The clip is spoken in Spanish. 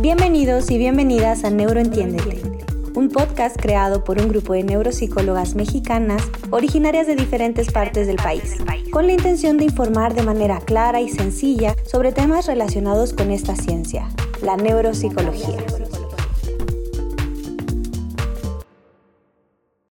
Bienvenidos y bienvenidas a Neuroentiéndete, un podcast creado por un grupo de neuropsicólogas mexicanas originarias de diferentes partes del país, con la intención de informar de manera clara y sencilla sobre temas relacionados con esta ciencia, la neuropsicología.